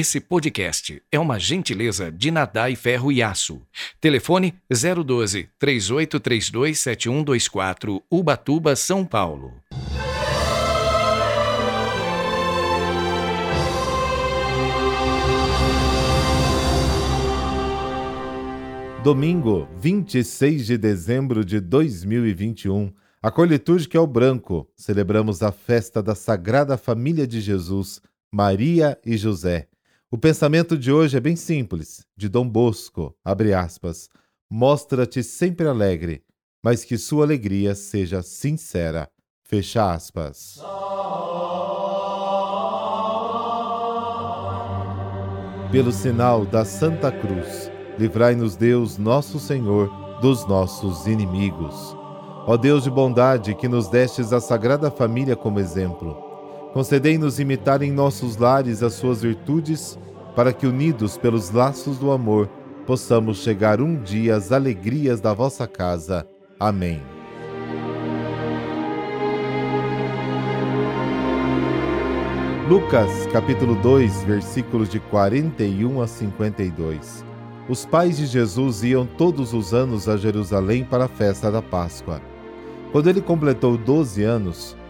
Esse podcast é uma gentileza de Nadai Ferro e Aço. Telefone 012 3832 7124, Ubatuba, São Paulo. Domingo, 26 de dezembro de 2021, a cor litúrgica é o branco. Celebramos a festa da Sagrada Família de Jesus, Maria e José. O pensamento de hoje é bem simples, de Dom Bosco, abre aspas, mostra-te sempre alegre, mas que sua alegria seja sincera, fecha aspas. Pelo sinal da Santa Cruz, livrai-nos Deus, nosso Senhor, dos nossos inimigos. Ó Deus de bondade, que nos destes a Sagrada Família como exemplo, concedei-nos imitar em nossos lares as suas virtudes, para que, unidos pelos laços do amor, possamos chegar um dia às alegrias da vossa casa. Amém. Lucas, capítulo 2, versículos de 41 a 52. Os pais de Jesus iam todos os anos a Jerusalém para a festa da Páscoa. Quando ele completou 12 anos,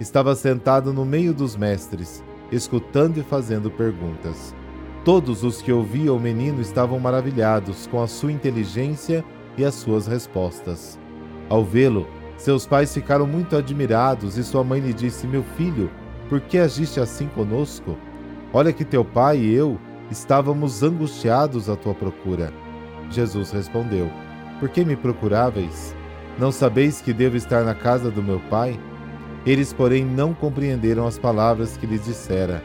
Estava sentado no meio dos mestres, escutando e fazendo perguntas. Todos os que ouviam o menino estavam maravilhados com a sua inteligência e as suas respostas. Ao vê-lo, seus pais ficaram muito admirados e sua mãe lhe disse: Meu filho, por que agiste assim conosco? Olha que teu pai e eu estávamos angustiados à tua procura. Jesus respondeu: Por que me procuráveis? Não sabeis que devo estar na casa do meu pai? Eles, porém, não compreenderam as palavras que lhes dissera.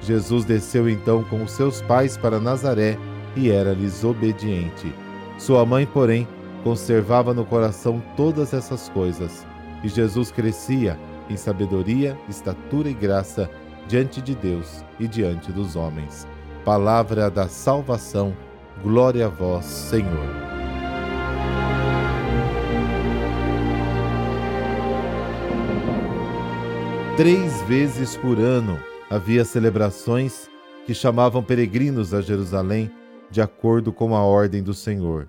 Jesus desceu então com os seus pais para Nazaré e era-lhes obediente. Sua mãe, porém, conservava no coração todas essas coisas. E Jesus crescia em sabedoria, estatura e graça diante de Deus e diante dos homens. Palavra da salvação. Glória a vós, Senhor. Três vezes por ano havia celebrações que chamavam peregrinos a Jerusalém de acordo com a ordem do Senhor.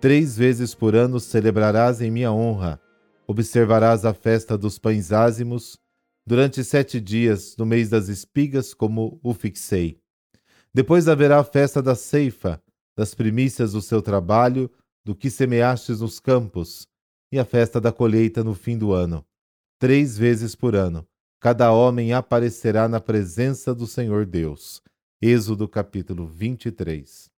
Três vezes por ano celebrarás em minha honra, observarás a festa dos pães ázimos, durante sete dias, no mês das espigas, como o fixei. Depois haverá a festa da ceifa, das primícias do seu trabalho, do que semeastes nos campos, e a festa da colheita no fim do ano. Três vezes por ano cada homem aparecerá na presença do Senhor Deus. Êxodo capítulo 23.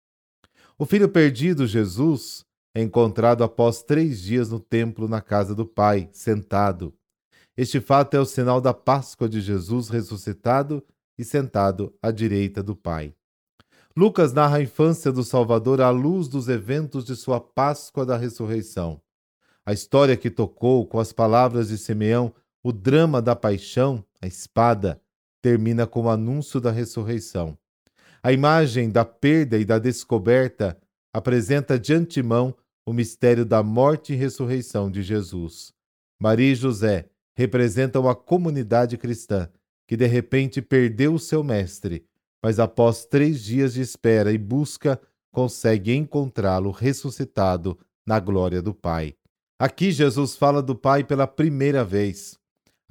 O filho perdido, Jesus, é encontrado após três dias no templo na casa do Pai, sentado. Este fato é o sinal da Páscoa de Jesus ressuscitado e sentado à direita do Pai. Lucas narra a infância do Salvador à luz dos eventos de sua Páscoa da ressurreição. A história que tocou com as palavras de Simeão o drama da paixão, a espada, termina com o anúncio da ressurreição. A imagem da perda e da descoberta apresenta de antemão o mistério da morte e ressurreição de Jesus. Maria e José representam a comunidade cristã que de repente perdeu o seu mestre, mas após três dias de espera e busca, consegue encontrá-lo ressuscitado na glória do Pai. Aqui Jesus fala do Pai pela primeira vez.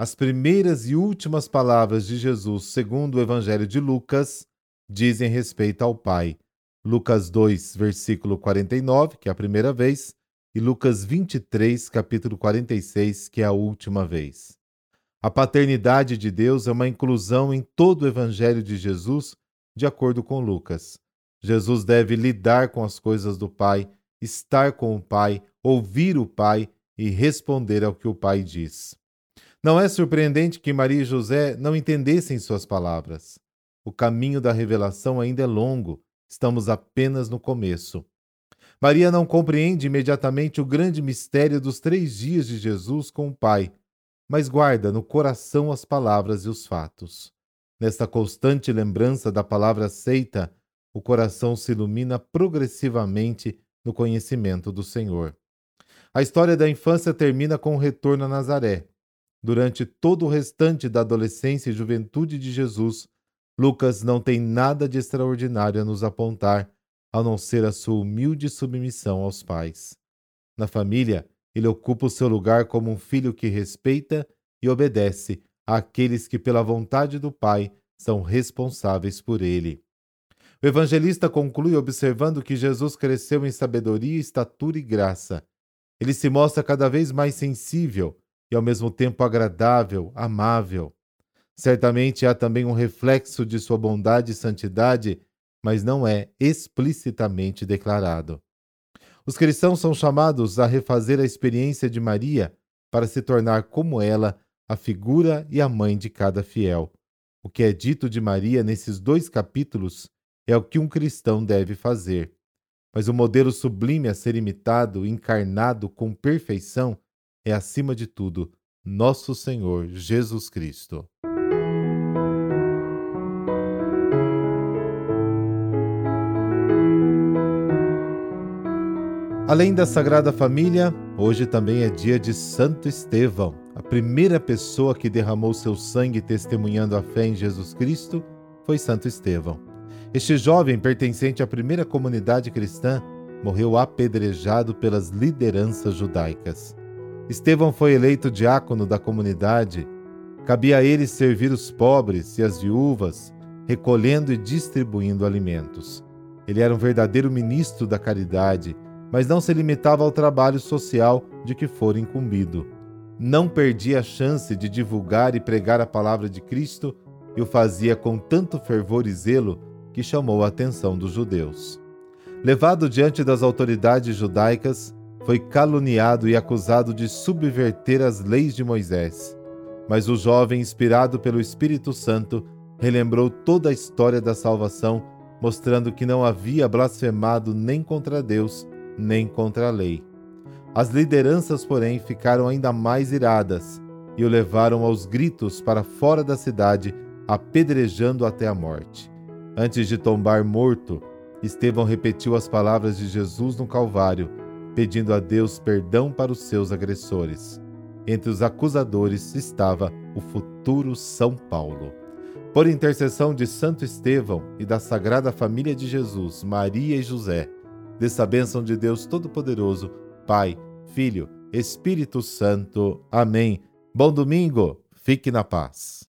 As primeiras e últimas palavras de Jesus, segundo o Evangelho de Lucas, dizem respeito ao Pai. Lucas 2, versículo 49, que é a primeira vez, e Lucas 23, capítulo 46, que é a última vez. A paternidade de Deus é uma inclusão em todo o Evangelho de Jesus, de acordo com Lucas. Jesus deve lidar com as coisas do Pai, estar com o Pai, ouvir o Pai e responder ao que o Pai diz. Não é surpreendente que Maria e José não entendessem suas palavras. O caminho da revelação ainda é longo, Estamos apenas no começo. Maria não compreende imediatamente o grande mistério dos três dias de Jesus com o Pai, mas guarda no coração as palavras e os fatos. Nesta constante lembrança da palavra aceita, o coração se ilumina progressivamente no conhecimento do Senhor. A história da infância termina com o retorno a Nazaré. Durante todo o restante da adolescência e juventude de Jesus, Lucas não tem nada de extraordinário a nos apontar, a não ser a sua humilde submissão aos pais. Na família, ele ocupa o seu lugar como um filho que respeita e obedece àqueles que, pela vontade do Pai, são responsáveis por ele. O evangelista conclui observando que Jesus cresceu em sabedoria, estatura e graça. Ele se mostra cada vez mais sensível e, ao mesmo tempo, agradável, amável. Certamente há também um reflexo de sua bondade e santidade, mas não é explicitamente declarado. Os cristãos são chamados a refazer a experiência de Maria para se tornar como ela, a figura e a mãe de cada fiel. O que é dito de Maria nesses dois capítulos é o que um cristão deve fazer. Mas o modelo sublime a ser imitado, encarnado com perfeição, é, acima de tudo, nosso Senhor Jesus Cristo. Além da Sagrada Família, hoje também é dia de Santo Estevão, a primeira pessoa que derramou seu sangue testemunhando a fé em Jesus Cristo foi Santo Estevão. Este jovem, pertencente à primeira comunidade cristã, morreu apedrejado pelas lideranças judaicas. Estevão foi eleito diácono da comunidade. Cabia a ele servir os pobres e as viúvas, recolhendo e distribuindo alimentos. Ele era um verdadeiro ministro da caridade mas não se limitava ao trabalho social de que fora incumbido. Não perdia a chance de divulgar e pregar a palavra de Cristo e o fazia com tanto fervor e zelo que chamou a atenção dos judeus. Levado diante das autoridades judaicas, foi caluniado e acusado de subverter as leis de Moisés. Mas o jovem, inspirado pelo Espírito Santo, relembrou toda a história da salvação, mostrando que não havia blasfemado nem contra Deus, nem contra a lei. As lideranças, porém, ficaram ainda mais iradas e o levaram aos gritos para fora da cidade, apedrejando até a morte. Antes de tombar morto, Estevão repetiu as palavras de Jesus no Calvário, pedindo a Deus perdão para os seus agressores. Entre os acusadores estava o futuro São Paulo. Por intercessão de Santo Estevão e da Sagrada Família de Jesus, Maria e José, dessa bênção de Deus Todo-Poderoso, Pai, Filho, Espírito Santo. Amém. Bom domingo, fique na paz.